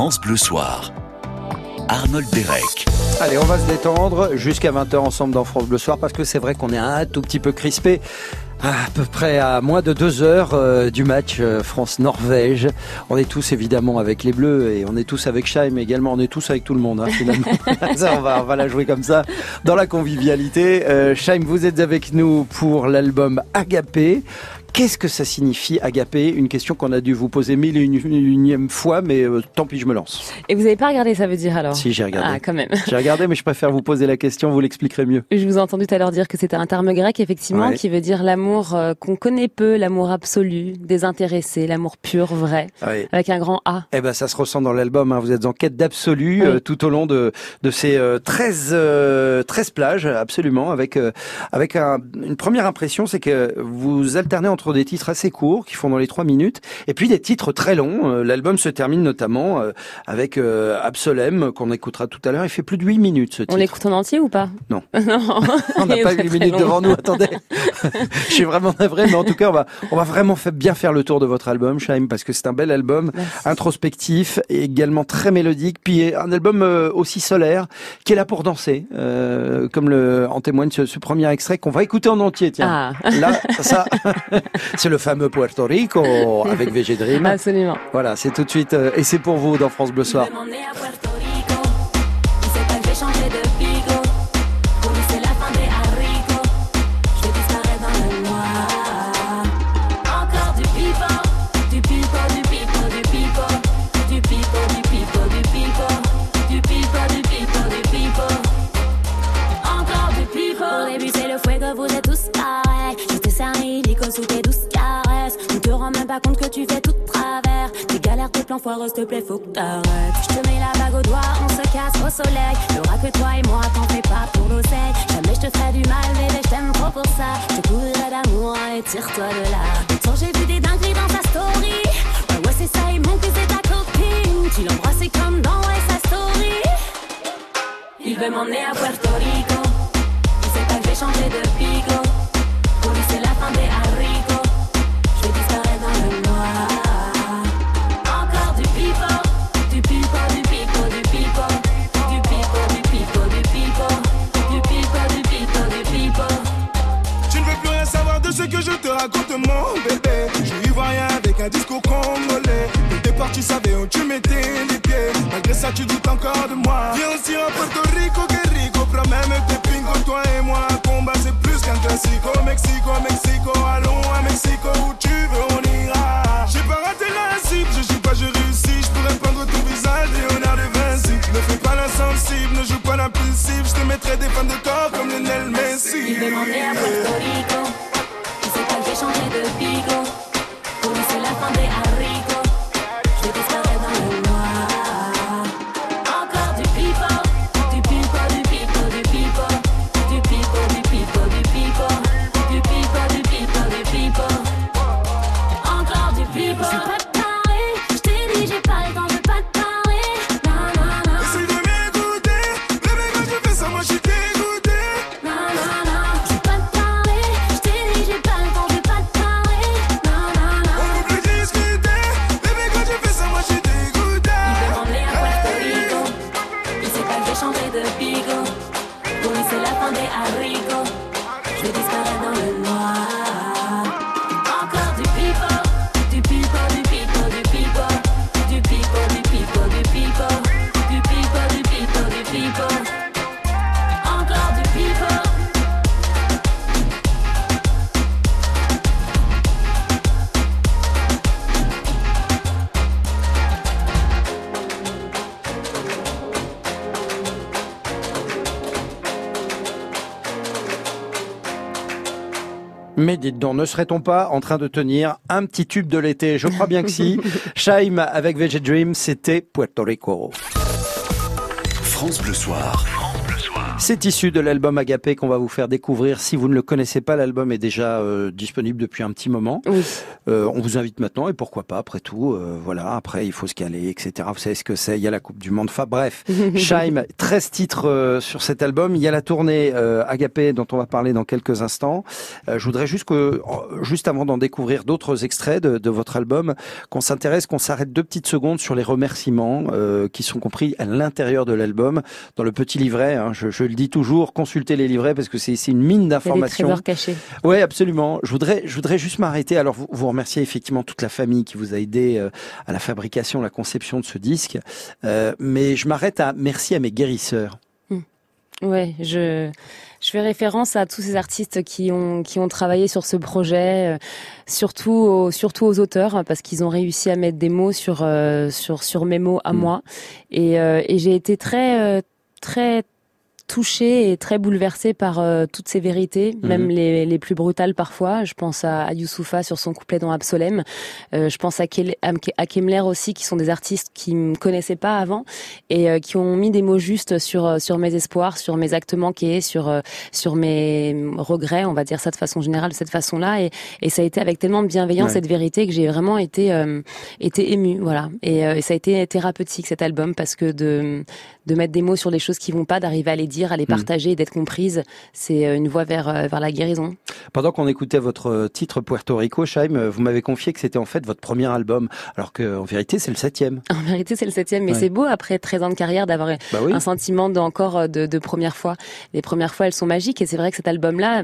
France Bleu Soir. Arnold Derek. Allez, on va se détendre jusqu'à 20h ensemble dans France Bleu Soir parce que c'est vrai qu'on est un tout petit peu crispé. À peu près à moins de deux heures euh, du match euh, France-Norvège. On est tous évidemment avec les Bleus et on est tous avec Scheim également. On est tous avec tout le monde hein, finalement. ça, on va, on va la jouer comme ça dans la convivialité. Euh, Scheim, vous êtes avec nous pour l'album Agapé. Qu'est-ce que ça signifie agapé? Une question qu'on a dû vous poser mille et une, unième fois, mais euh, tant pis, je me lance. Et vous n'avez pas regardé, ça veut dire alors? Si, j'ai regardé. Ah, quand même. J'ai regardé, mais je préfère vous poser la question, vous l'expliquerez mieux. Je vous ai entendu tout à l'heure dire que c'était un terme grec, effectivement, Ouais. qui veut dire l'amour euh, qu'on connaît peu, l'amour absolu, désintéressé, l'amour pur, vrai, avec un grand A. Eh ben, ça se ressent dans l'album. hein. Vous êtes en quête d'absolu Oui. euh, tout au long de, de ces euh, 13, euh, 13 plages, absolument. Avec, avec un- une première impression, c'est que vous alternez entre des titres assez courts, qui font dans les 3 minutes, et puis des titres très longs. Euh, L'album se termine notamment euh, avec euh, Absolem, qu'on écoutera tout à l'heure. Il fait plus de 8 minutes, ce titre. On l'écoute en entier ou pas? Non. non. On n'a pas très, 8 très minutes long. devant nous, attendez. Je suis vraiment navré, mais en tout cas, on va, on va vraiment bien faire le tour de votre album, Shaim, parce que c'est un bel album, Merci. introspectif et également très mélodique, puis un album aussi solaire, qui est là pour danser, euh, comme le, en témoigne ce, ce premier extrait qu'on va écouter en entier, tiens. Ah, Là, ça, c'est le fameux Puerto Rico avec VG Dream. absolument. Voilà, c'est tout de suite, euh, et c'est pour vous dans France Bleu Soir. Pas compte que tu fais tout de travers. Tes galères, tes plans foireux, s'il te plaît, faut que t'arrêtes. Je te mets la bague au doigt, on se casse au soleil. Y'aura que toi et moi, t'en fais pas pour l'oseille. Jamais je te ferai du mal, bébé, je t'aime trop pour ça. Je couvrirai d'amour, allez, tire-toi de là. Tant j'ai vu des dingueries dans ta story. Ouais, ouais, c'est ça, il manque que c'est ta copine. Tu l'embrasses comme dans ouais, sa story. Il veut m'emmener à Puerto Rico. Il sait pas que j'ai changé de bigot. Pour lui, c'est la fin des discours congolais. Départ, tu savais où tu mettais les pieds. Malgré ça, tu doutes encore de moi. Viens aussi à Puerto Rico, que rico. Promets tes pingo, toi et moi. Combat, c'est plus qu'un classico. Mexico, Mexico, allons à Mexico. Où tu veux, on ira. J'ai pas raté la cible, je joue pas, je réussis. Je pourrais peindre ton visage, Léonard de Vinci. Ne fais pas l'insensible, ne joue pas l'impulsive. Je te mettrai des fans de corps comme Lionel Messi. Il m'emmener à Puerto Rico. Il sait pas changé de bigot. Mais dites donc, ne serait-on pas en train de tenir un petit tube de l'été? Je crois bien que si. Shaim avec VG Dream, c'était Puerto Rico. France Bleu Soir. C'est issu de l'album Agapé qu'on va vous faire découvrir. Si vous ne le connaissez pas, l'album est déjà euh, disponible depuis un petit moment. Oui. Euh, on vous invite maintenant et pourquoi pas après tout. euh, voilà, après il faut se caler, etc. Vous savez ce que c'est. Il y a la Coupe du Monde. Enfin bref, Shaim, 13 titres euh, sur cet album. Il y a la tournée euh, Agapé dont on va parler dans quelques instants. Euh, je voudrais juste que, juste avant d'en découvrir d'autres extraits de, de votre album, qu'on s'intéresse, qu'on s'arrête deux petites secondes sur les remerciements euh, qui sont compris à l'intérieur de l'album, dans le petit livret. hein. je, je le dis toujours, consultez les livrets parce que c'est une mine a des d'informations. trésors cachés. Oui, absolument. Je voudrais, je voudrais juste m'arrêter. Alors, vous, vous remerciez effectivement toute la famille qui vous a aidé euh, à la fabrication, la conception de ce disque. Euh, mais je m'arrête à merci à mes guérisseurs. Ouais, je je fais référence à tous ces artistes qui ont qui ont travaillé sur ce projet, euh, surtout aux, surtout aux auteurs parce qu'ils ont réussi à mettre des mots sur euh, sur sur mes mots à Mm. moi et euh, et j'ai été très très touchée et très bouleversée par euh, toutes ces vérités, Mhm. même les, les plus brutales parfois. Je pense à, à Youssoufa sur son couplet dans Absolem. Euh, je pense à, Kel- à Ke- à Kemler aussi, qui sont des artistes qui me connaissaient pas avant et euh, qui ont mis des mots justes sur euh, sur mes espoirs, sur mes actes manqués, sur euh, sur mes regrets, on va dire ça de façon générale de cette façon-là. Et, et ça a été avec tellement de bienveillance Ouais. cette vérité que j'ai vraiment été euh, été émue, voilà. Et, euh, et ça a été thérapeutique cet album parce que de de mettre des mots sur les choses qui vont pas, d'arriver à les dire, à les Mm. partager, d'être comprise, c'est euh, une voie vers euh, vers la guérison. Pendant qu'on écoutait votre euh, titre Puerto Rico, Shaim, euh, vous m'avez confié que c'était en fait votre premier album, alors que en vérité c'est le septième. En vérité, c'est le septième, mais Ouais. c'est beau après 13 ans de carrière d'avoir Bah oui. un sentiment d'encore de, de première fois. Les premières fois, elles sont magiques et c'est vrai que cet album-là,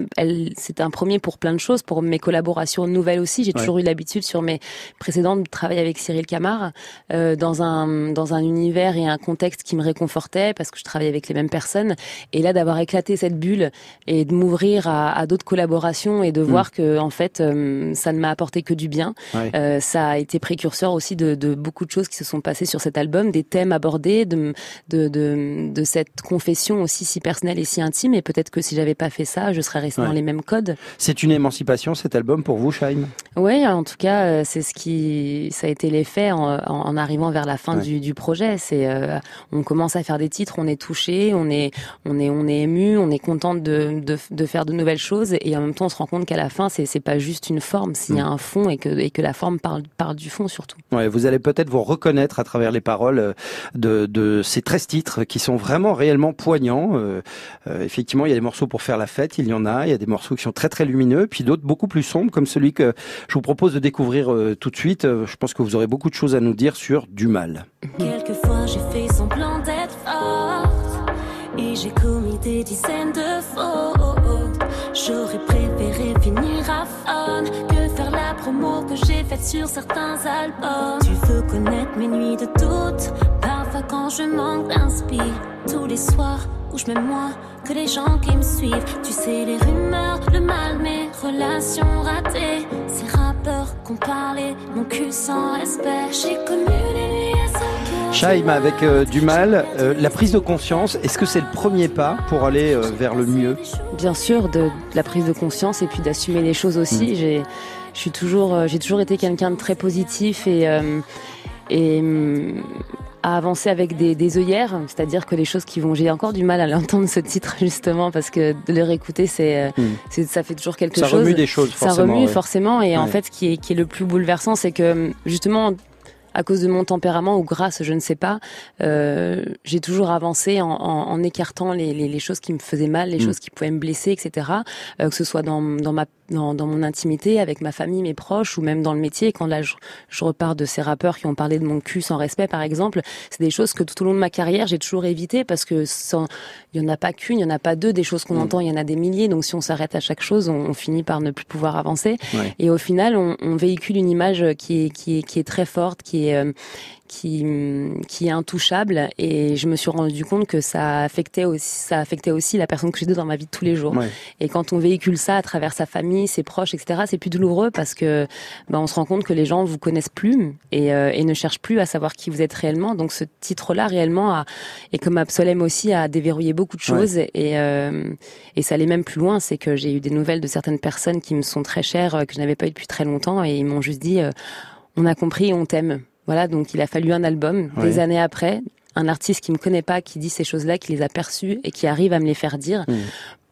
c'est un premier pour plein de choses, pour mes collaborations nouvelles aussi. J'ai Ouais. toujours eu l'habitude sur mes précédentes de travailler avec Cyril Camard euh, dans un dans un univers et un contexte qui me réconfortait parce que je travaillais avec les mêmes personnes. Et là, d'avoir éclaté cette bulle et de m'ouvrir à, à d'autres collaborations et de voir que en fait, euh, ça ne m'a apporté que du bien. Ouais. Euh, ça a été précurseur aussi de, de beaucoup de choses qui se sont passées sur cet album, des thèmes abordés, de, de, de, de cette confession aussi si personnelle et si intime. Et peut-être que si j'avais pas fait ça, je serais restée Ouais. dans les mêmes codes. C'est une émancipation cet album pour vous, Shaim? Oui, en tout cas, euh, c'est ce qui, ça a été l'effet en, en, en arrivant vers la fin Ouais. du, du projet. C'est, euh, on commence à faire des titres, on est touché, on est, on est, on est ému, on est content de, de, de faire de nouvelles choses, et en même temps, on se rend compte qu'à la fin, c'est, c'est pas juste une forme, s'il y a un fond et que, et que la forme parle, parle du fond surtout. Ouais, vous allez peut-être vous reconnaître à travers les paroles euh, de, de ces 13 titres qui sont vraiment réellement poignants. Euh, euh, effectivement, il y a des morceaux pour faire la fête, il y en a. Il y a des morceaux qui sont très très lumineux, puis d'autres beaucoup plus sombres, comme celui que je vous propose de découvrir euh, tout de suite. Je pense que vous aurez beaucoup de choses à nous dire sur du mal. Quelquefois j'ai fait semblant d'être forte Et j'ai commis des dizaines de fautes. J'aurais préféré finir à fun Que faire la promo que j'ai faite sur certains albums. Tu veux connaître mes nuits de doute? Parfois quand je manque d'inspi Tous les soirs où je m'aime moins que les gens qui me suivent. Tu sais les rumeurs, le mal, mes relations ratées. Ces rappeurs qu'on parlait, mon cul sans respect J'ai connu les nuits à 5 heures Shaim avec euh, du mal, euh, la prise de conscience, est-ce que c'est le premier pas pour aller euh, vers le mieux? Bien sûr, de, de la prise de conscience et puis d'assumer les choses aussi. J'ai, je suis toujours, j'ai toujours été quelqu'un de très positif et et hum, à avancer avec des, des œillères, c'est-à-dire que les choses qui vont, j'ai encore du mal à l'entendre ce titre justement parce que de le réécouter, c'est, Mm. c'est ça fait toujours quelque Ça chose. remue des choses, ça forcément. remue ouais. forcément et en fait, ce qui est, qui est le plus bouleversant, c'est que justement à cause de mon tempérament ou grâce, je ne sais pas, euh, j'ai toujours avancé en, en, en écartant les, les, les choses qui me faisaient mal, les Mm. choses qui pouvaient me blesser, etc. Euh, que ce soit dans, dans ma dans, dans mon intimité, avec ma famille, mes proches, ou même dans le métier. Quand là, je, je repars de ces rappeurs qui ont parlé de mon cul sans respect, par exemple, c'est des choses que tout au long de ma carrière, j'ai toujours évité parce que sans, il y en a pas qu'une, il y en a pas deux. Des choses qu'on Mm. entend, il y en a des milliers. Donc si on s'arrête à chaque chose, on, on finit par ne plus pouvoir avancer. Ouais. Et au final, on, on véhicule une image qui est, qui est, qui est très forte, qui est, euh, qui, qui est intouchable. Et je me suis rendu compte que ça affectait aussi, ça affectait aussi la personne que j'étais dans ma vie de tous les jours. Ouais. Et quand on véhicule ça à travers sa famille, ses proches, etc., c'est plus douloureux parce que ben, on se rend compte que les gens vous connaissent plus et, euh, et ne cherchent plus à savoir qui vous êtes réellement. Donc ce titre-là, réellement, a, et comme Absolem aussi, a déverrouillé beaucoup de choses. Et, euh, et ça allait même plus loin, c'est que j'ai eu des nouvelles de certaines personnes qui me sont très chères, euh, que je n'avais pas eu depuis très longtemps, et ils m'ont juste dit, euh, on a compris, on t'aime. Voilà, donc il a fallu un album, Ouais. des années après, un artiste qui me connaît pas, qui dit ces choses-là, qui les a perçues et qui arrive à me les faire dire. Mm.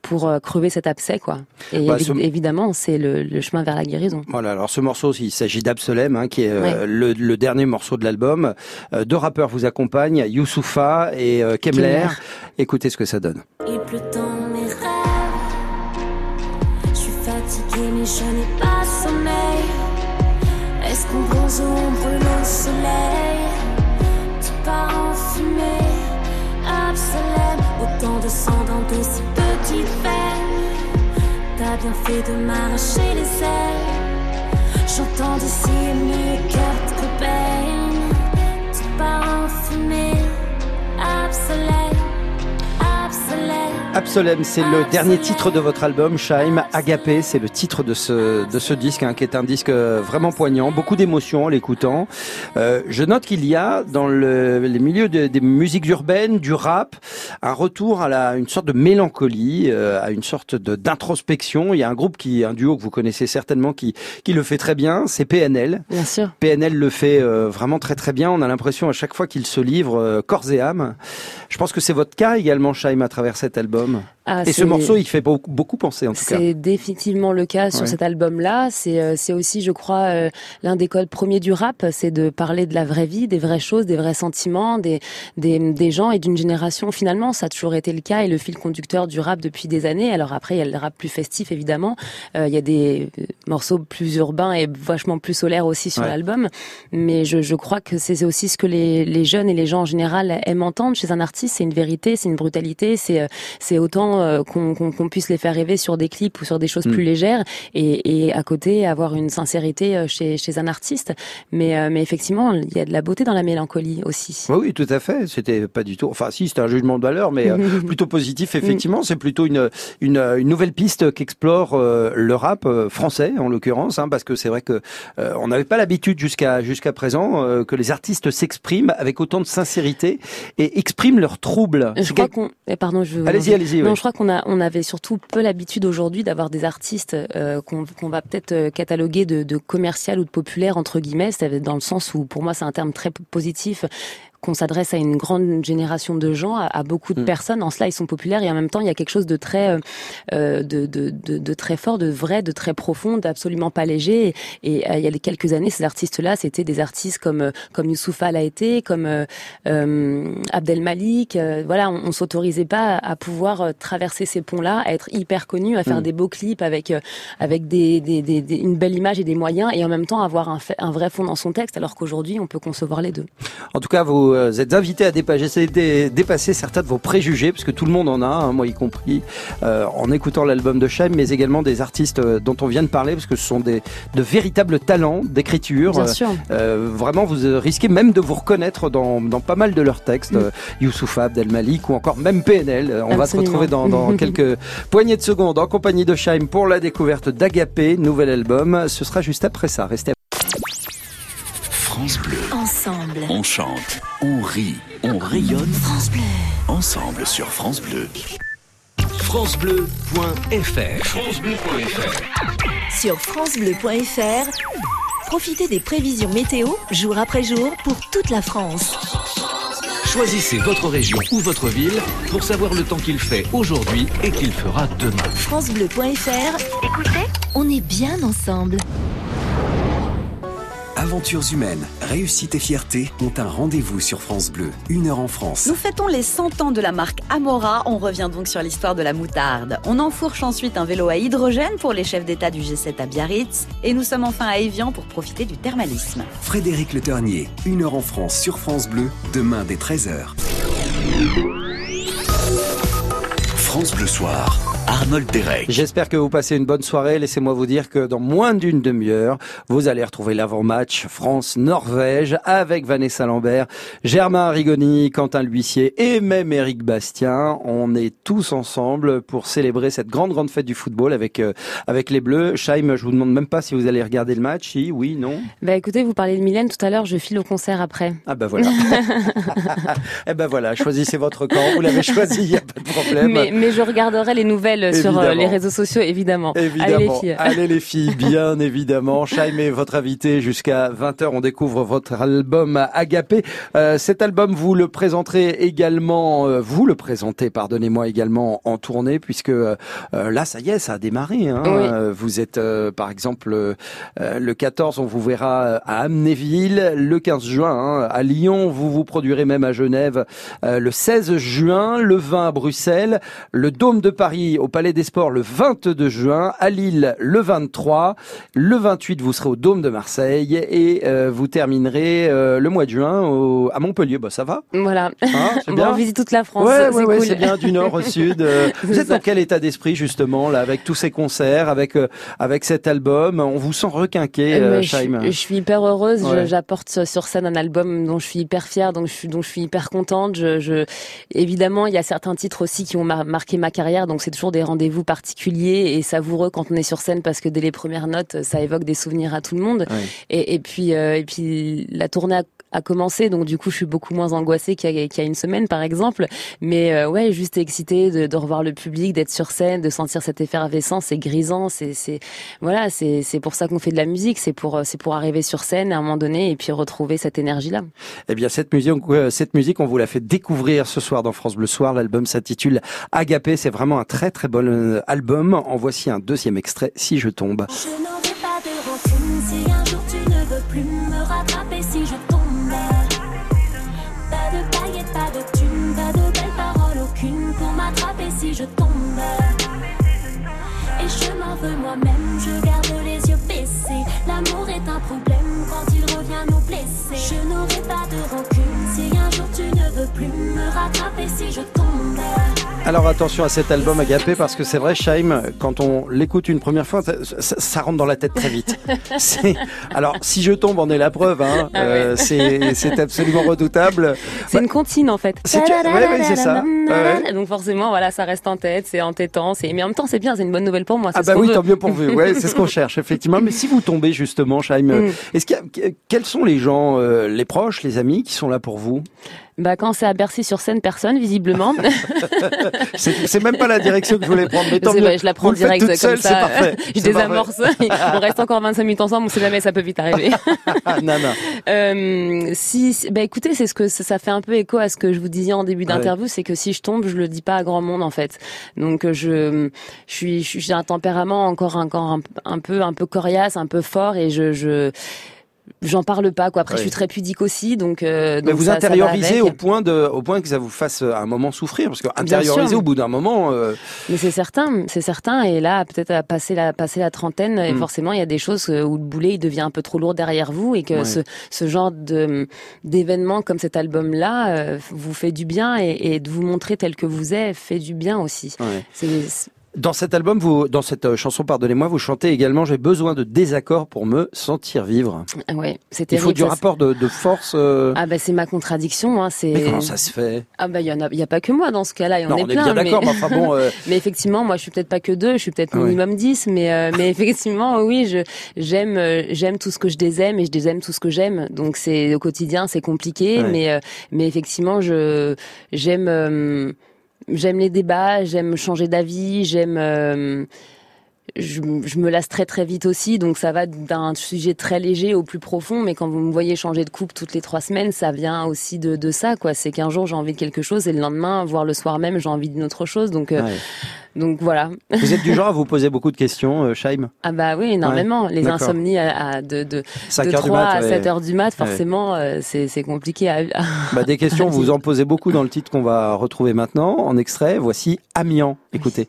pour euh, crever cet abcès quoi. Et Bah, évi- ce- évidemment, c'est le, le chemin vers la guérison. Voilà, alors ce morceau, il s'agit d'Absolem, hein, qui est euh, le, le dernier morceau de l'album. Euh, deux rappeurs vous accompagnent, Youssoufa et euh, Kemler. Kemler. Écoutez ce que ça donne. Il pleut dans mes rêves. Je suis fatiguée, mais je n'ai pas sommeil. Est-ce qu'on bronze ou on brûle soleil Tu pars en fumée, absolème. Autant de sang dans de si petites veines. T'as bien fait de m'arracher les ailes. J'entends d'ici cartes que baigne. Tu pars en fumée, absolème. Absolem, c'est le dernier titre de votre album, Shaim. Agapé, c'est le titre de ce, de ce disque, hein, qui est un disque euh, vraiment poignant, beaucoup d'émotions en l'écoutant. Euh, je note qu'il y a dans le, les milieux de- des musiques urbaines, du rap, un retour à la, une sorte de mélancolie, euh, à une sorte de- d'introspection. Il y a un groupe qui, un duo que vous connaissez certainement, qui, qui le fait très bien, c'est PNL. Bien sûr. PNL le fait euh, vraiment très très bien. On a l'impression à chaque fois qu'il se livre corps et âme. Je pense que c'est votre cas également, Shaim, à travers cet album. Ah, et ce morceau, il fait beaucoup, beaucoup penser en tout cas. C'est définitivement le cas sur Ouais. cet album-là. C'est euh, c'est aussi, je crois, euh, l'un des codes premiers du rap, c'est de parler de la vraie vie, des vraies choses, des vrais sentiments, des des, des gens et d'une génération. Finalement, ça a toujours été le cas et le fil conducteur du rap depuis des années. Alors après, il y a le rap plus festif évidemment. Euh, il y a des euh, morceaux plus urbains et vachement plus solaires aussi sur Ouais. l'album. Mais je, je crois que c'est aussi ce que les, les jeunes et les gens en général aiment entendre chez un artiste. C'est une vérité, c'est une brutalité, c'est c'est autant euh, qu'on qu'on- qu'on puisse les faire rêver sur des clips ou sur des choses Mm. plus légères et, et à côté avoir une sincérité euh, chez, chez un artiste. Mais, euh, mais effectivement, il y a de la beauté dans la mélancolie aussi. Oui, oui, tout à fait. C'était pas du tout. Enfin, si, c'était un jugement de valeur, mais euh, plutôt positif. Effectivement, c'est plutôt une, une une nouvelle piste qu'explore euh, le rap euh, français, en l'occurrence, hein, parce que c'est vrai que euh, on n'avait pas l'habitude jusqu'à jusqu'à présent euh, que les artistes s'expriment avec autant de sincérité et expriment leurs troubles. Je crois qu'on. eh, Pardon, je. Allez-y, allez-y. Je crois qu'on on avait surtout peu l'habitude aujourd'hui d'avoir des artistes euh, qu'on va peut-être euh, cataloguer de, de commercial ou de populaire entre guillemets, dans le sens où pour moi c'est un terme très positif qu'on s'adresse à une grande génération de gens, à, à beaucoup de Mm. personnes. En cela, ils sont populaires et en même temps, il y a quelque chose de très, euh, euh, de, de, de, de très fort, de vrai, de très profond, d'absolument pas léger. Et, et, euh, il y a quelques années, ces artistes-là, c'était des artistes comme euh, comme Youssoufa l'a été, comme euh, Abdel Malik. voilà, on, on s'autorisait pas à pouvoir traverser ces ponts-là, à être hyper connu, à faire Mm. des beaux clips avec avec des, des, des, des- une belle image et des moyens, et en même temps avoir un vrai fond dans son texte. Alors qu'aujourd'hui, on peut concevoir les deux. En tout cas, vous euh, êtes invité à dépasser, dé- dépasser certains de vos préjugés, parce que tout le monde en a, hein, moi y compris, euh, en écoutant l'album de Chaim, mais également des artistes euh, dont on vient de parler, parce que ce sont des, de véritables talents d'écriture. Bien Euh, sûr. Vraiment, vous risquez même de vous reconnaître dans, dans pas mal de leurs textes, Mm. euh, Youssoufa, Abdel Malik ou encore même PNL. On va se retrouver dans, dans quelques poignées de secondes en compagnie de Shaim pour la découverte d'Agapé, nouvel album. Ce sera juste après ça. Restez France Bleu. Ensemble. On chante, on rit, on rayonne France Bleu. ensemble sur France Bleu. francebleu.fr francebleu.fr Sur FranceBleu.fr, profitez des prévisions météo jour après jour pour toute la France. Choisissez votre région ou votre ville pour savoir le temps qu'il fait aujourd'hui et qu'il fera demain. FranceBleu.fr, écoutez, on est bien ensemble. Aventures humaines, réussite et fierté ont un rendez-vous sur France Bleu. Une heure en France. Nous fêtons les 100 ans de la marque Amora. On revient donc sur l'histoire de la moutarde. On enfourche ensuite un vélo à hydrogène pour les chefs d'État du G7 à Biarritz. Et nous sommes enfin à Evian pour profiter du thermalisme. Frédéric Le Ternier, une heure en France sur France Bleu, demain dès 13h. France Bleu Soir, Arnold Derek. J'espère que vous passez une bonne soirée. Laissez-moi vous dire que dans moins d'une demi-heure, vous allez retrouver l'avant-match France-Norvège avec Vanessa Lambert, Germain Rigoni, Quentin L'Huissier et même Eric Bastien. On est tous ensemble pour célébrer cette grande, grande fête du football avec, euh, avec les Bleus. Chaim, je vous demande même pas si vous allez regarder le match. Si, oui, non. Bah écoutez, vous parlez de Mylène tout à l'heure, je file au concert après. Ah ben voilà. eh ben voilà, choisissez votre camp. Vous l'avez choisi, il n'y a pas de problème. Mais, mais je regarderai les nouvelles sur euh, Évidemment. les réseaux sociaux, évidemment. Évidemment. Allez les filles. Allez, les filles, bien évidemment. Chaim est votre invité jusqu'à 20h. On découvre votre album Agapé. Euh, cet album, vous le présenterez également, euh, vous le présentez, pardonnez-moi, également en tournée, puisque euh, là, ça y est, ça a démarré. Hein. Oui. Euh, Vous êtes, euh, par exemple, euh, euh, le 14, on vous verra euh, à Amnéville. Le 15 juin, hein, à Lyon. Vous vous produirez même à Genève euh, le 16 juin. Le 20 à Bruxelles. Le Dôme de Paris au Palais des Sports le 22 juin. À Lille le 23. Le 28, vous serez au Dôme de Marseille. Et euh, vous terminerez euh, le mois de juin au- à Montpellier. Bah, ça va Voilà. Hein, Bon, bien. on visite toute la France. Ouais, c'est ouais, cool. bien du nord au sud. Euh, vous êtes ça. dans quel état d'esprit justement là avec tous ces concerts, avec euh, avec cet album? On vous sent requinqué, Euh, je, je suis hyper heureuse. J'apporte sur- scène un album dont je suis hyper fière, donc je suis, dont je suis hyper contente. Je, je- évidemment, il y a certains titres aussi qui ont mar- marqué ma carrière, donc c'est toujours des rendez-vous particuliers et savoureux quand on est sur scène parce que dès les premières notes, ça évoque des souvenirs à tout le monde. Et puis, euh, et puis la tournée a, a commencé, donc du coup, je suis beaucoup moins angoissée qu'il y, a- qu'il y a une semaine, par exemple. Mais euh, ouais, juste excitée de, de revoir le public, d'être sur scène, de sentir cette effervescence, c'est grisant, c'est, c'est, voilà, c'est, c'est pour ça qu'on fait de la musique, c'est pour, c'est pour arriver sur scène à un moment donné et puis retrouver cette énergie-là. Eh bien, cette musique, euh, cette musique, on vous l'a fait découvrir ce soir dans France Bleu Soir. L'album s'intitule Agapé. C'est vraiment un très très bon euh, album. En voici un deuxième extrait, Si je tombe. Je rattraper si je tombe. Alors attention à cet album Agapé parce que c'est vrai, Chaim, quand on l'écoute une première fois, ça, ça- ça rentre dans la tête très vite. Alors, si je tombe, en est la preuve. Hein. Ah. Euh, c'est c'est absolument redoutable. C'est une comptine en fait. C'est- ouais, ouais, c'est ça. Ouais. Donc forcément, voilà, ça reste en tête, c'est entêtant, c'est mais en même temps c'est bien, c'est une bonne nouvelle pour moi. c'est Ah bah oui, veut. tant mieux pour vous. Ouais, c'est ce qu'on cherche effectivement. Mais si vous tombez justement, Chaim, euh, Mm. est-ce qu'il y a- quels sont les gens, euh, les proches, les amis qui sont là pour vous? Bah quand c'est à Bercy sur scène, personne visiblement. C'est même pas la direction que je voulais prendre. Mais tant mieux. vrai, je la prends direct comme seule, ça. c'est parfait. je désamorce. on reste encore 25 minutes ensemble, on sait jamais, ça peut vite arriver. Ah, non, non. Euh, si, bah écoutez, c'est ce que ça, fait un peu écho à ce que je vous disais en début d'interview, c'est que si je tombe, je le dis pas à grand monde en fait. Donc euh, je, je suis, je suis- j'ai un tempérament encore encore un, un peu un peu coriace, un peu fort et je je j'en parle pas quoi. Après Ouais. je suis très pudique aussi, donc. euh, Mais donc vous ça- ça va intériorisez au point de, au point que ça vous fasse euh, à un moment souffrir, parce que intérioriser au bout d'un moment, euh, Mais c'est certain, c'est certain. Et là, peut-être à passer la passer la trentaine, et Mm. forcément, il y a des choses euh, où le boulet il devient un peu trop lourd derrière vous et que ce ce genre de d'événement comme cet album-là euh, vous fait du bien et, et de vous montrer tel que vous êtes fait du bien aussi. C'est c'est- Dans cet album, vous, dans cette euh, chanson, pardonnez-moi, vous chantez également J'ai besoin de désaccords pour me sentir vivre. ah ouais, c'est Il faut du rapport de, de force. euh, Ah bah c'est ma contradiction. Hein, c'est Mais comment ça se fait? Ah bah il y en a, il y a pas que moi dans ce cas-là. Il y en Non, a on est plein. bien mais- d'accord, mais enfin bon. euh, Mais effectivement, moi, je suis peut-être pas que deux, je suis peut-être Ouais. minimum dix, mais euh, mais effectivement, oui, je j'aime euh, j'aime tout ce que je désaime et je désaime tout ce que j'aime. Donc c'est au quotidien, c'est compliqué, Ouais. mais euh, mais effectivement, je j'aime j'aime les débats, j'aime changer d'avis, j'aime euh, je, je me lasse très très vite aussi, donc ça va d'un sujet très léger au plus profond. Mais quand vous me voyez changer de coupe toutes les trois semaines, ça vient aussi de, de ça, quoi. C'est qu'un jour j'ai envie de quelque chose et le lendemain, voire le soir même, j'ai envie d'une autre chose. Donc euh, donc voilà. Vous êtes du genre à vous poser beaucoup de questions, euh, Chaim Ah bah oui, énormément. Les insomnies à, à de, de, 5 de heures du 3 mat, à ouais. 7 heures du mat, forcément, euh, c'est compliqué à... Bah, des questions, vous en posez beaucoup dans le titre qu'on va retrouver maintenant, en extrait. Voici Amiens. Écoutez.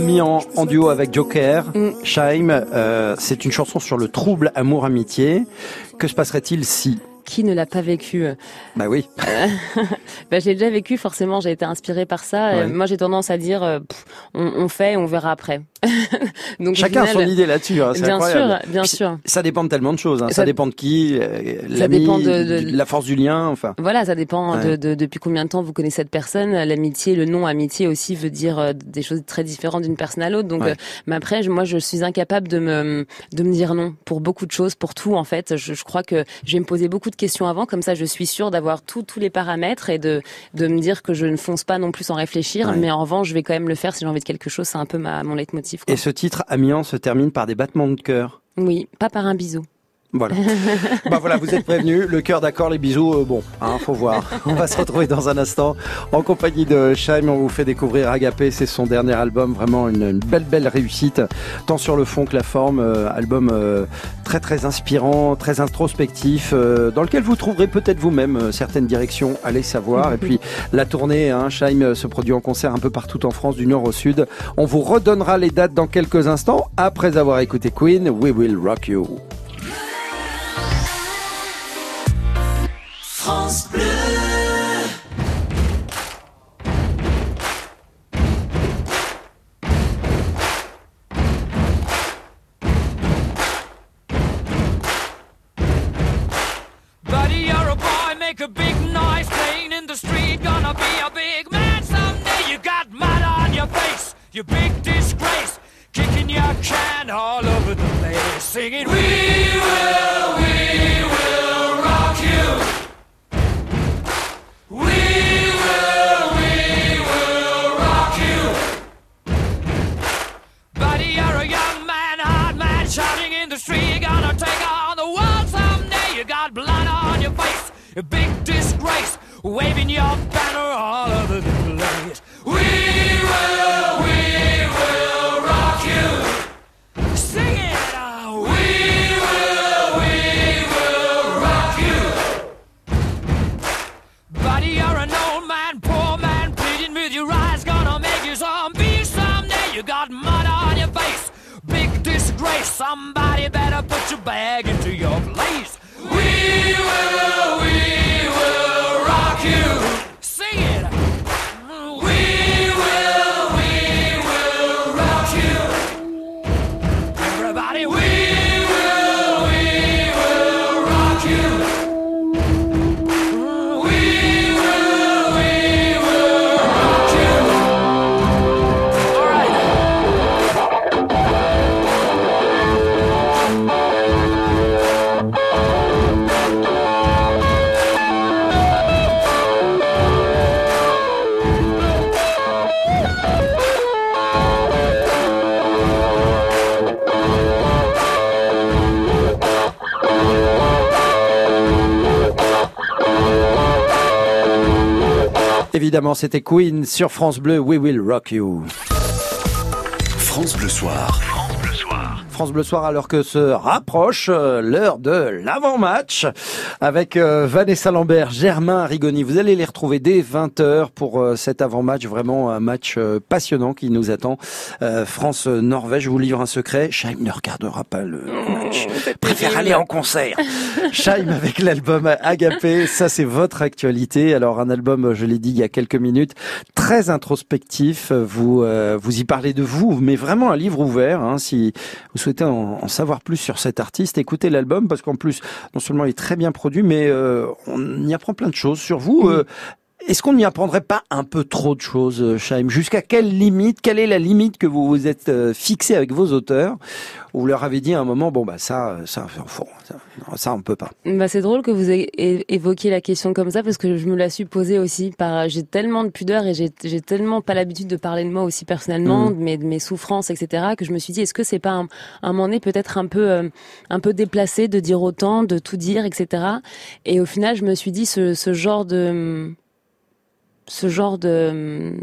Me en sens duo avec Joker. Chaim, euh, c'est une chanson sur le trouble amour-amitié. Que se passerait-il si Qui ne l'a pas vécu Bah oui. bah, J'ai déjà vécu, forcément, j'ai été inspirée par ça. Ouais. Euh, moi, j'ai tendance à dire, euh, pff, on, on fait, on verra après. Donc, Chacun a final, son idée là-dessus. hein, Bien incroyable. sûr, bien Puis, sûr. Ça dépend de tellement de choses. hein. Ça, Ça- dépend de qui, euh, Ça l'ami, dépend de- de- du- la force du lien. Enfin, Voilà, ça dépend Ouais. de, de- depuis combien de temps vous connaissez cette personne. L'amitié, le nom amitié aussi veut dire euh, des choses très différentes d'une personne à l'autre. Donc, Ouais. euh, mais après, moi, je suis incapable de me de me dire non pour beaucoup de choses, pour tout en fait. Je, je crois que je vais me poser beaucoup de questions avant, comme ça, je suis sûre d'avoir tous les paramètres et de de me dire que je ne fonce pas non plus sans réfléchir. Ouais. Mais en revanche, je vais quand même le faire si j'ai envie de quelque chose. C'est un peu ma mon leitmotiv. quoi. et ce titre Amiens se termine par des battements de cœur. Oui, pas par un bisou. Voilà. bah voilà, vous êtes prévenus. Le cœur d'accord, les bisous, euh, bon, hein, faut voir. On va se retrouver dans un instant en compagnie de Chaim. On vous fait découvrir Agapé, c'est son dernier album, vraiment une, une belle belle réussite, tant sur le fond que la forme. Euh, album euh, très très inspirant, très introspectif, dans lequel vous trouverez peut-être vous-même certaines directions, allez savoir. Et puis la tournée, hein, Chaim se produit en concert un peu partout en France, du nord au sud. On vous redonnera les dates dans quelques instants après avoir écouté Queen. We will rock you. France Bleu. Évidemment, c'était Queen sur France Bleu. We will rock you. France Bleu Soir. France Bleu Soir alors que se rapproche euh, l'heure de l'avant-match avec euh, Vanessa Lambert, Germain Rigoni. Vous allez les retrouver dès 20h pour euh, cet avant-match. Vraiment un match passionnant qui nous attend. France-Norvège, je vous livre un secret. Chaim ne regardera pas le match. Préfère aller en concert. Chaim avec l'album Agapé. Ça, c'est votre actualité. Alors, un album, je l'ai dit il y a quelques minutes, très introspectif. Vous, euh, vous y parlez de vous, mais vraiment un livre ouvert. Hein, si vous souhaitez en, en savoir plus sur cet artiste, écoutez l'album parce qu'en plus, non seulement il est très bien produit, mais euh, on y apprend plein de choses sur vous. Euh, est-ce qu'on n'y apprendrait pas un peu trop de choses, euh, Chaim? Jusqu'à quelle limite Quelle est la limite que vous vous êtes euh, fixé avec vos auteurs? Vous leur avez dit à un moment, bon bah ça, ça, faut- ça, ça on peut pas. Bah, c'est drôle que vous ayez évoqué la question comme ça parce que je me la suis posée aussi par j'ai tellement de pudeur et j'ai j'ai tellement pas l'habitude de parler de moi aussi personnellement, de, mes, de mes souffrances, etc. que je me suis dit est-ce que c'est pas un, un moment donné peut-être un peu euh, un peu déplacé de dire autant, de tout dire, etc. Et au final je me suis dit ce, ce genre de ce genre de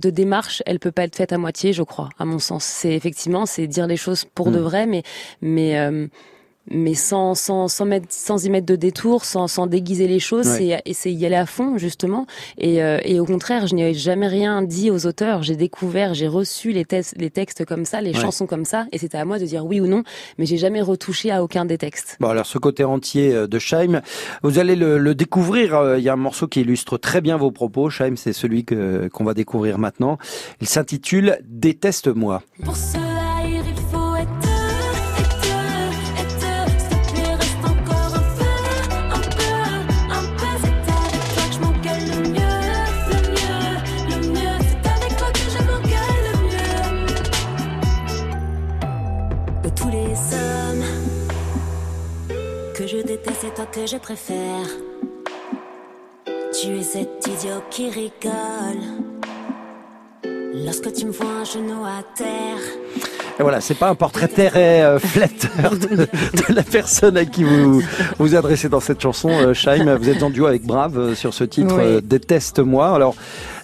de démarche, elle peut pas être faite à moitié, je crois, à mon sens. C'est effectivement, c'est dire les choses pour de Mm. vrai, mais mais euh, mais sans sans sans mettre sans y mettre de détour, sans sans déguiser les choses, Ouais. c'est et c'est y aller à fond justement. Et euh, et au contraire, je n'ai jamais rien dit aux auteurs. J'ai découvert, j'ai reçu les textes les textes comme ça, les Ouais. chansons comme ça, et c'était à moi de dire oui ou non. Mais j'ai jamais retouché à aucun des textes. Bon, alors ce côté entier euh, de Scheim, vous allez le, le découvrir. euh, Il y a un morceau qui illustre très bien vos propos. Scheim, c'est celui que qu'on va découvrir maintenant. Il s'intitule Déteste-moi. Pour que je préfère. Tu es cet idiot qui rigole. Lorsque tu me vois un genou à terre. Et voilà, c'est pas un portrait très euh, flatteur de, de la personne à qui vous vous adressez dans cette chanson, euh, Shaim. Vous êtes en duo avec Brave euh, sur ce titre Oui. euh, Déteste-moi. Alors,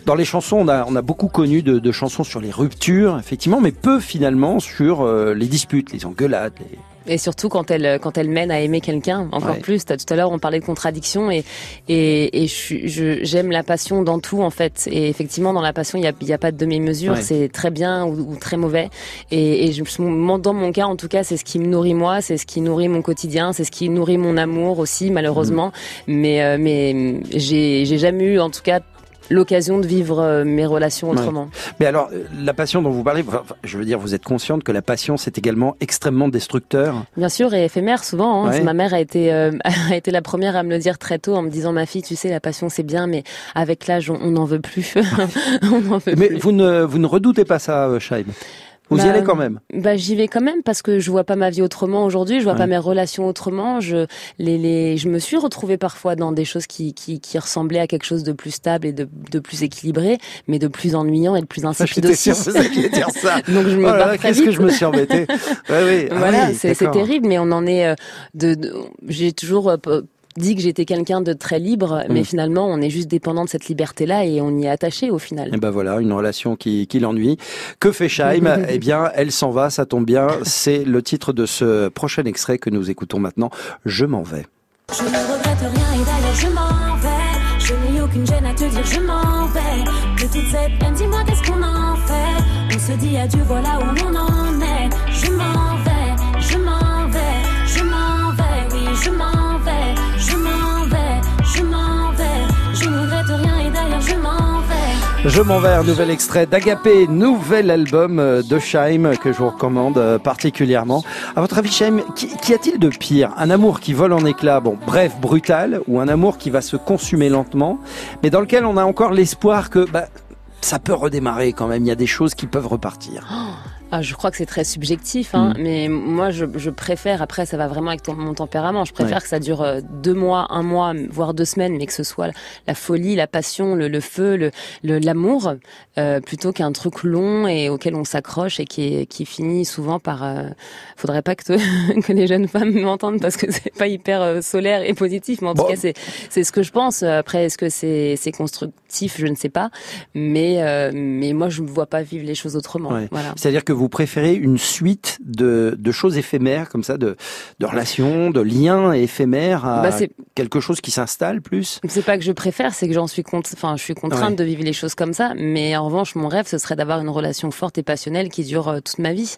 dans les chansons, on a, on a beaucoup connu de, de chansons sur les ruptures, effectivement, mais peu finalement sur euh, les disputes, les engueulades. les- Et surtout quand elle quand elle mène à aimer quelqu'un encore Ouais. plus. T'as- Tout à l'heure on parlait de contradiction et et, et je j'aime la passion dans tout en fait. Et effectivement dans la passion il y a, y a pas de demi-mesure. Ouais. C'est très bien ou, ou très mauvais. Et, et je, dans mon cas en tout cas c'est ce qui me nourrit moi, c'est ce qui nourrit mon quotidien, c'est ce qui nourrit mon amour aussi malheureusement. Mais euh, mais j'ai j'ai jamais eu en tout cas l'occasion de vivre euh, mes relations Ouais. autrement. Mais alors, euh, la passion dont vous parlez, enfin, je veux dire, vous êtes consciente que la passion, c'est également extrêmement destructeur. Bien sûr, et éphémère souvent. Hein. Ouais. Ma mère a été, euh, a été la première à me le dire très tôt en me disant ma fille, tu sais, la passion c'est bien, mais avec l'âge, on n'en veut plus. on n'en veut Mais plus. vous ne, vous ne redoutez pas ça, euh, Vous y Bah, allez quand même Bah j'y vais quand même parce que je vois pas ma vie autrement aujourd'hui, je vois Ouais. pas mes relations autrement. Je les, les je me suis retrouvée parfois dans des choses qui, qui qui ressemblaient à quelque chose de plus stable et de, de plus équilibré, mais de plus ennuyant et de plus insipide J'étais aussi. sûr que vous alliez dire ça. Donc je me Oh barre qu'est-ce que je me suis embêté. Ouais, oui. Ah voilà, oui, c'est terrible, mais on en est euh, de. de- J'ai toujours euh, dit que j'étais quelqu'un de très libre, mais Mm. finalement, on est juste dépendant de cette liberté-là et on y est attaché au final. Et ben voilà, une relation qui, qui l'ennuie. Que fait Shaim? Eh bien, elle s'en va, ça tombe bien. C'est le titre de ce prochain extrait que nous écoutons maintenant. Je m'en vais. Je ne regrette rien et d'ailleurs je m'en vais. Je n'ai aucune gêne à te dire je m'en vais. De toute cette peine, dis-moi qu'est-ce qu'on en fait? On se dit adieu, voilà où on en Je m'en vais, un nouvel extrait d'Agapé, nouvel album euh, de Shaim que je vous recommande euh, particulièrement. À votre avis, Shaim, qu'y a-t-il de pire? Un amour qui vole en éclats, bon, bref, brutal, ou un amour qui va se consumer lentement, mais dans lequel on a encore l'espoir que bah, ça peut redémarrer quand même. Il y a des choses qui peuvent repartir? Ah, je crois que c'est très subjectif, hein, Mm. mais moi je, je préfère, après ça va vraiment avec ton, mon tempérament, je préfère Ouais. que ça dure euh, deux mois, un mois, voire deux semaines, mais que ce soit la folie, la passion, le, le feu, le le- l'amour, euh, plutôt qu'un truc long et auquel on s'accroche et qui, est- qui finit souvent par... Euh, faudrait pas que, te- que les jeunes femmes m'entendent parce que c'est pas hyper euh, solaire et positif, mais en Bon. tout cas c'est c'est ce que je pense. Après, est-ce que c'est c'est constructif Je ne sais pas, mais euh, mais moi je ne vois pas vivre les choses autrement. Ouais. Voilà. C'est-à-dire que vous préférez une suite de, de choses éphémères, comme ça, de, de relations, de liens éphémères à Bah, quelque chose qui s'installe plus? C'est pas que je préfère, c'est que j'en suis enfin, je suis contrainte Ouais. de vivre les choses comme ça. Mais en revanche, mon rêve, ce serait d'avoir une relation forte et passionnelle qui dure euh, toute ma vie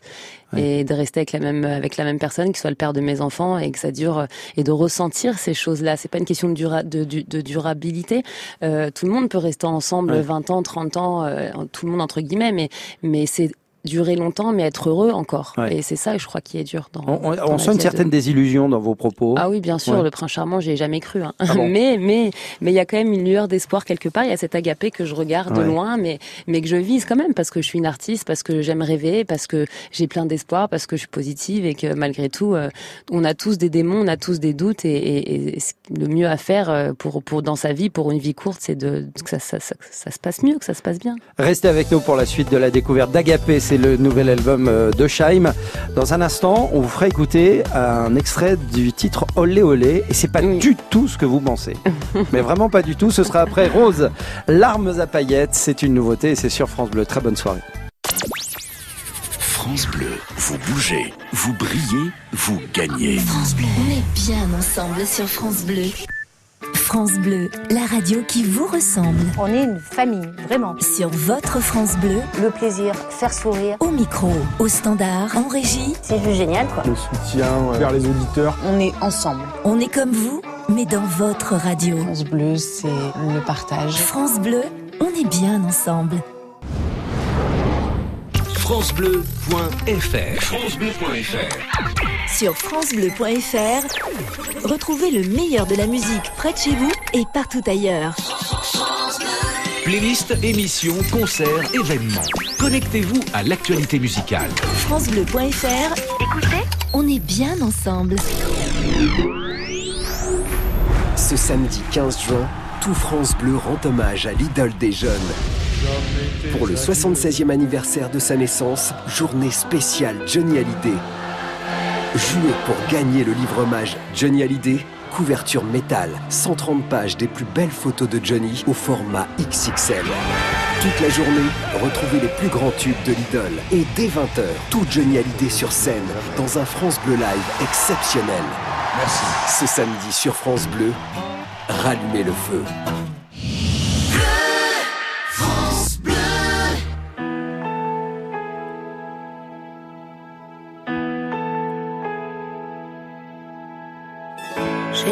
et de rester avec la même avec la même personne, qui soit le père de mes enfants et que ça dure euh, et de ressentir ces choses-là. C'est pas une question de, dura- de, du- de durabilité. Euh, tout le monde peut rester ensemble Ouais. 20 ans, 30 ans, euh, tout le monde entre guillemets, mais mais c'est durer longtemps, mais être heureux encore. Ouais. Et c'est ça, je crois, qui est dur. Dans, On, on- dans on la sent une certaine désillusion dans vos propos. Ah oui, bien sûr, Ouais. le prince charmant, j'y ai jamais cru. Hein. Ah bon mais mais mais il y a quand même une lueur d'espoir quelque part. Il y a cet agapé que je regarde de loin, mais mais que je vise quand même parce que je suis une artiste, parce que j'aime rêver, parce que j'ai plein d'espoir, parce que je suis positive et que malgré tout, euh, on a tous des démons, on a tous des doutes et, et, et le mieux à faire euh, pour pour dans sa vie, pour une vie courte, c'est de que ça, ça, ça, ça se passe mieux, que ça se passe bien. Restez avec nous pour la suite de la découverte d'Agapé, c'est le nouvel album euh, de Shaim. Dans un instant, on vous fera écouter un extrait du titre Olé Olé, et c'est pas Oui. du tout ce que vous pensez. Mais vraiment pas du tout, ce sera après Rose, Larmes à paillettes, c'est une nouveauté et c'est sur France Bleu. Très bonne soirée. France Bleu, vous bougez, vous brillez, vous gagnez. France Bleu. On est bien ensemble sur France Bleu. France Bleu, la radio qui vous ressemble. On est une famille, vraiment. Sur votre France Bleu, Le plaisir, faire sourire, au micro, au standard, en régie, c'est juste génial, quoi. le soutien vers les auditeurs. On est ensemble. on est comme vous, mais dans votre radio. France Bleu, c'est le partage. France Bleu, on est bien ensemble. FranceBleu.fr FranceBleu.fr Sur francebleu.fr, retrouvez le meilleur de la musique près de chez vous et partout ailleurs. Playlist, émissions, concerts, événements. Connectez-vous à l'actualité musicale. francebleu.fr, écoutez, on est bien ensemble. Ce samedi 15 juin, tout France Bleu rend hommage à l'idole des jeunes. Pour le 76e anniversaire de sa naissance, journée spéciale Johnny Hallyday. Jouez pour gagner le livre hommage Johnny Hallyday, couverture métal, 130 pages des plus belles photos de Johnny au format XXL. Toute la journée, retrouvez les plus grands tubes de l'idole. Et dès 20h, tout Johnny Hallyday sur scène, dans un France Bleu Live exceptionnel. Merci. Ce samedi sur France Bleu, rallumez le feu.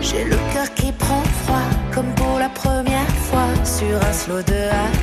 J'ai le cœur qui prend froid comme pour la première fois sur un slow de Abba.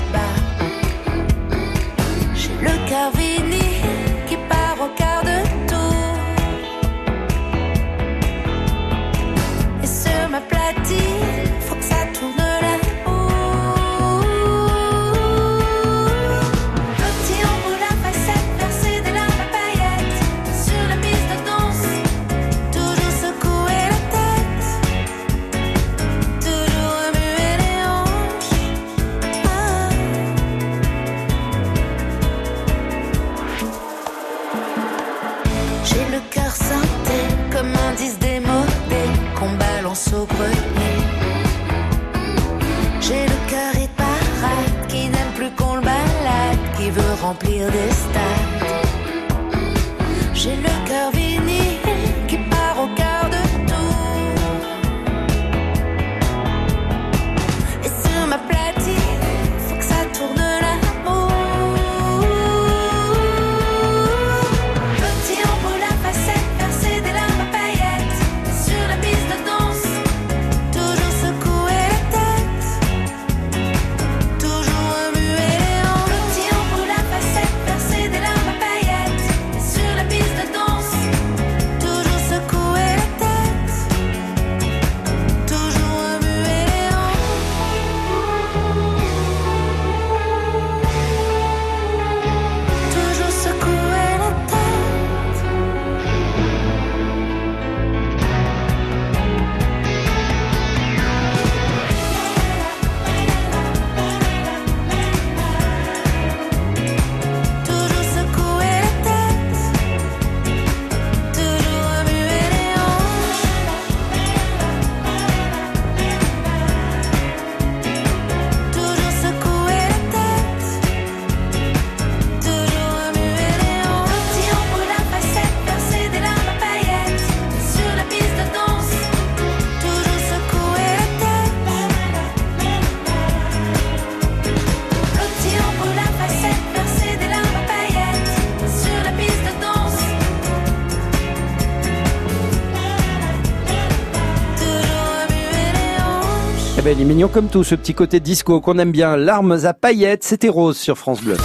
Mignon comme tout, ce petit côté disco qu'on aime bien. Larmes à paillettes, c'était Rose sur France Bleu.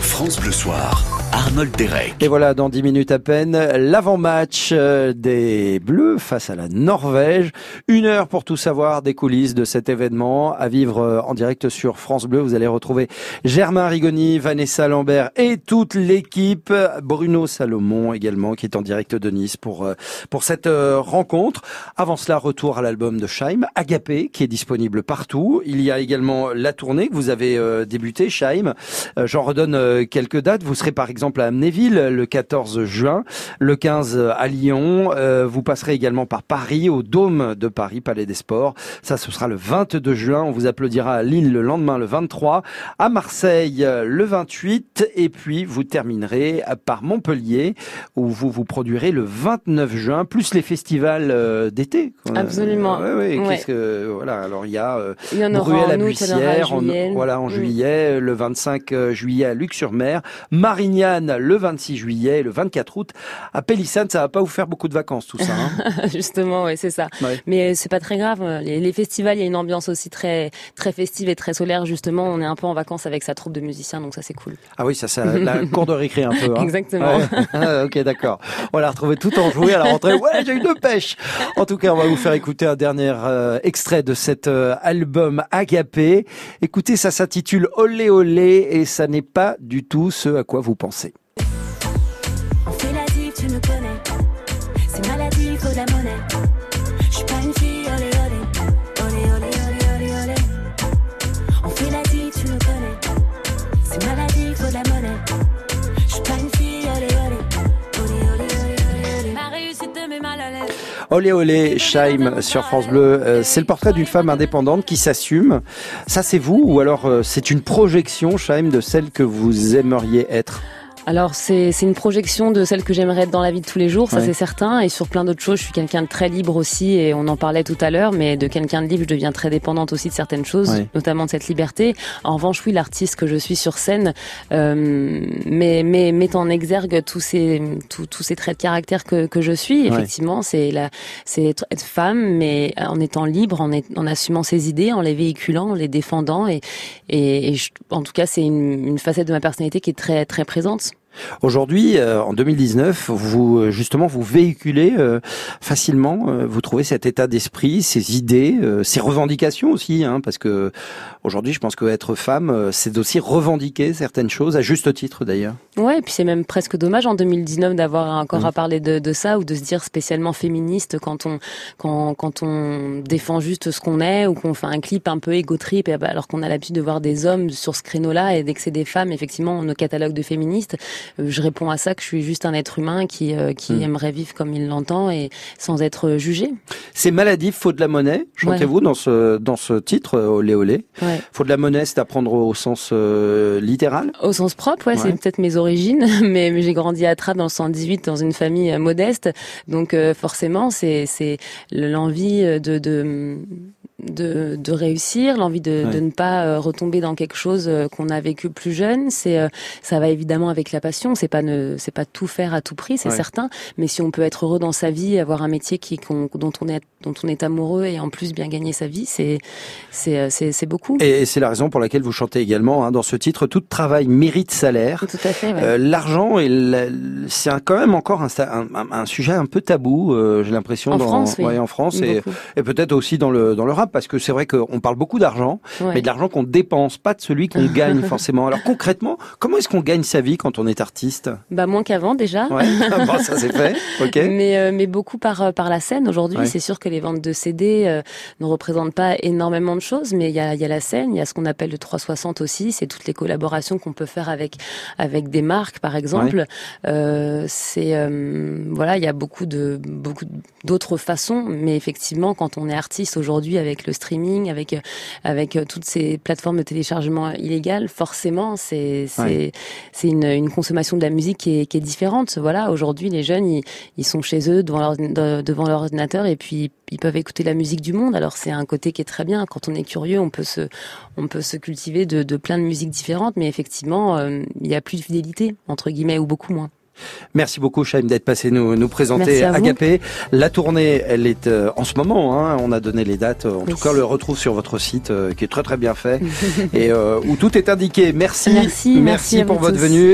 France Bleu Soir, Et voilà, dans 10 minutes à peine, l'avant-match euh, des Bleus face à la Norvège. Une heure pour tout savoir des coulisses de cet événement à vivre euh, en direct sur France Bleu. Vous allez retrouver Germain Rigoni, Vanessa Lambert et toute l'équipe. Bruno Salomon également qui est en direct de Nice pour, euh, pour cette rencontre. Avant cela, retour à l'album de Scheim, Agapé, qui est disponible partout. Il y a également la tournée que vous avez débutée, Scheim. J'en redonne quelques dates. Vous serez par exemple à Amnéville le 14 juin, le 15 à Lyon. Euh, vous passerez également par Paris, au Dôme de Paris, Palais des Sports. Ça, ce sera le 22 juin. On vous applaudira à Lille le lendemain, le 23. À Marseille, euh, le 28. Et puis, vous terminerez euh, par Montpellier, où vous vous produirez le 29 juin, plus les festivals euh, d'été. Absolument. Ouais, ouais, Ouais. Qu'est-ce que, voilà. Alors, il y a euh, Il y en aura en août, en en voilà, en juillet, le 25 juillet à Luc-sur-Mer, Marignane Le 26 juillet et le 24 août à Pélissane. Ça va pas vous faire beaucoup de vacances tout ça. Hein? Justement, ouais, c'est ça. Ouais. Mais c'est pas très grave. Les, les festivals, il y a une ambiance aussi très très festive et très solaire. Justement, on est un peu en vacances avec sa troupe de musiciens, donc ça c'est cool. ah oui, ça, ça la cour de récré un peu. Hein. Exactement. Ouais. Ok, d'accord. On l'a retrouvé tout en joué à la rentrée. Ouais, j'ai eu de pêche. En tout cas, on va vous faire écouter un dernier euh, extrait de cet euh, album Agapé. Écoutez, ça s'intitule Olé Olé et ça n'est pas du tout ce à quoi vous pensez. Tu me connais. C'est maladie, faut de la monnaie. Je suis pas une fille, olé olé. Olé olé olé olé olé. On fait la dive, tu me connais. C'est maladie, faut de la monnaie. Je suis pas une fille, olé olé. Olé olé olé olé olé. Ma réussite te met mal à l'aise. Olé Olé, Scheim sur France Bleu. Euh, c'est le portrait d'une femme indépendante qui s'assume. Ça, c'est vous ou alors euh, c'est une projection, Scheim, de celle que vous aimeriez être? Alors c'est c'est une projection de celle que j'aimerais être dans la vie de tous les jours, ça Ouais. c'est certain. Et sur plein d'autres choses, je suis quelqu'un de très libre aussi, et on en parlait tout à l'heure. Mais de quelqu'un de libre, je deviens très dépendante aussi de certaines choses, Ouais. notamment de cette liberté. En revanche, oui, l'artiste que je suis sur scène, euh, mais, mais met en exergue tous ces tous, tous ces traits de caractère que, que je suis. Ouais. Effectivement, c'est la c'est être, être femme, mais en étant libre, en, est- en assumant ses idées, en les véhiculant, en les défendant. Et, et, et je- en tout cas, c'est une, une facette de ma personnalité qui est très très présente. Aujourd'hui, euh, en 2019, vous euh, justement vous véhiculez euh, facilement, euh, vous trouvez cet état d'esprit, ces idées, euh, ces revendications aussi, hein, parce que aujourd'hui, je pense que être femme, euh, c'est aussi revendiquer certaines choses, à juste titre d'ailleurs. Ouais, et puis c'est même presque dommage en 2019 d'avoir encore Mm. à parler de, de ça ou de se dire spécialement féministe quand on quand quand on défend juste ce qu'on est ou qu'on fait un clip un peu égo trip bah, alors qu'on a l'habitude de voir des hommes sur ce créneau-là et dès que c'est des femmes effectivement nos catalogues de féministes, je réponds à ça que je suis juste un être humain qui euh, qui Mm. aimerait vivre comme il l'entend et sans être jugé. C'est maladif, faut de la monnaie, chantez-vous dans ce dans ce titre, euh, olé olé. Ouais. Faut de la monnaie, c'est à prendre au sens euh, littéral? Au sens propre, ouais, Ouais. c'est peut-être mes origines, mais, mais j'ai grandi à Trappes dans le 118, dans une famille euh, modeste, donc euh, forcément c'est c'est l'envie euh, de de de, de réussir, l'envie de, Ouais. de ne pas euh, retomber dans quelque chose euh, qu'on a vécu plus jeune. C'est euh, ça va évidemment avec la passion. C'est pas ne c'est pas tout faire à tout prix, c'est Ouais. certain. Mais si on peut être heureux dans sa vie, avoir un métier qui qu'on- dont on est dont on est amoureux et en plus bien gagner sa vie, c'est c'est c'est c'est beaucoup. Et c'est la raison pour laquelle vous chantez également hein, dans ce titre tout travail mérite salaire. Tout à fait. ouais. Euh, L'argent, et la- c'est quand même encore un, un, sujet un peu tabou, euh, j'ai l'impression, En dans, France, oui. en France et, et peut-être aussi dans le dans le rap, parce que c'est vrai qu'on parle beaucoup d'argent, Ouais. mais de l'argent qu'on dépense, pas de celui qu'on gagne forcément. Alors concrètement, comment est-ce qu'on gagne sa vie quand on est artiste? Bah moins qu'avant déjà. Ouais, bon, ça c'est fait, ok. Mais euh, mais beaucoup par euh, par la scène aujourd'hui. Ouais. C'est sûr que les ventes de CD euh, ne représentent pas énormément de choses, mais il y a il y a la scène, il y a ce qu'on appelle le 360 aussi. C'est toutes les collaborations qu'on peut faire avec avec des marques par exemple. Euh, c'est voilà, il y a beaucoup de beaucoup d'autres façons, mais effectivement quand on est artiste aujourd'hui avec le streaming, avec avec euh, toutes ces plateformes de téléchargement illégales, forcément c'est c'est Ouais. c'est une, une consommation de la musique qui est, qui est différente. Voilà, aujourd'hui, les jeunes, ils, ils sont chez eux devant leur, de- devant leur ordinateur et puis ils peuvent écouter la musique du monde. Alors c'est un côté qui est très bien. Quand on est curieux, on peut se, on peut se cultiver de, de plein de musiques différentes, mais effectivement, euh, il y a plus de fidélité entre guillemets ou beaucoup moins. Merci beaucoup, Chaim, d'être passé nous, nous présenter. Agapé. La tournée, elle est euh, en ce moment. Hein, on a donné les dates. En Oui. tout cas, on le retrouve sur votre site, euh, qui est très très bien fait et euh, où tout est indiqué. Merci, Merci, merci pour votre tous. venue.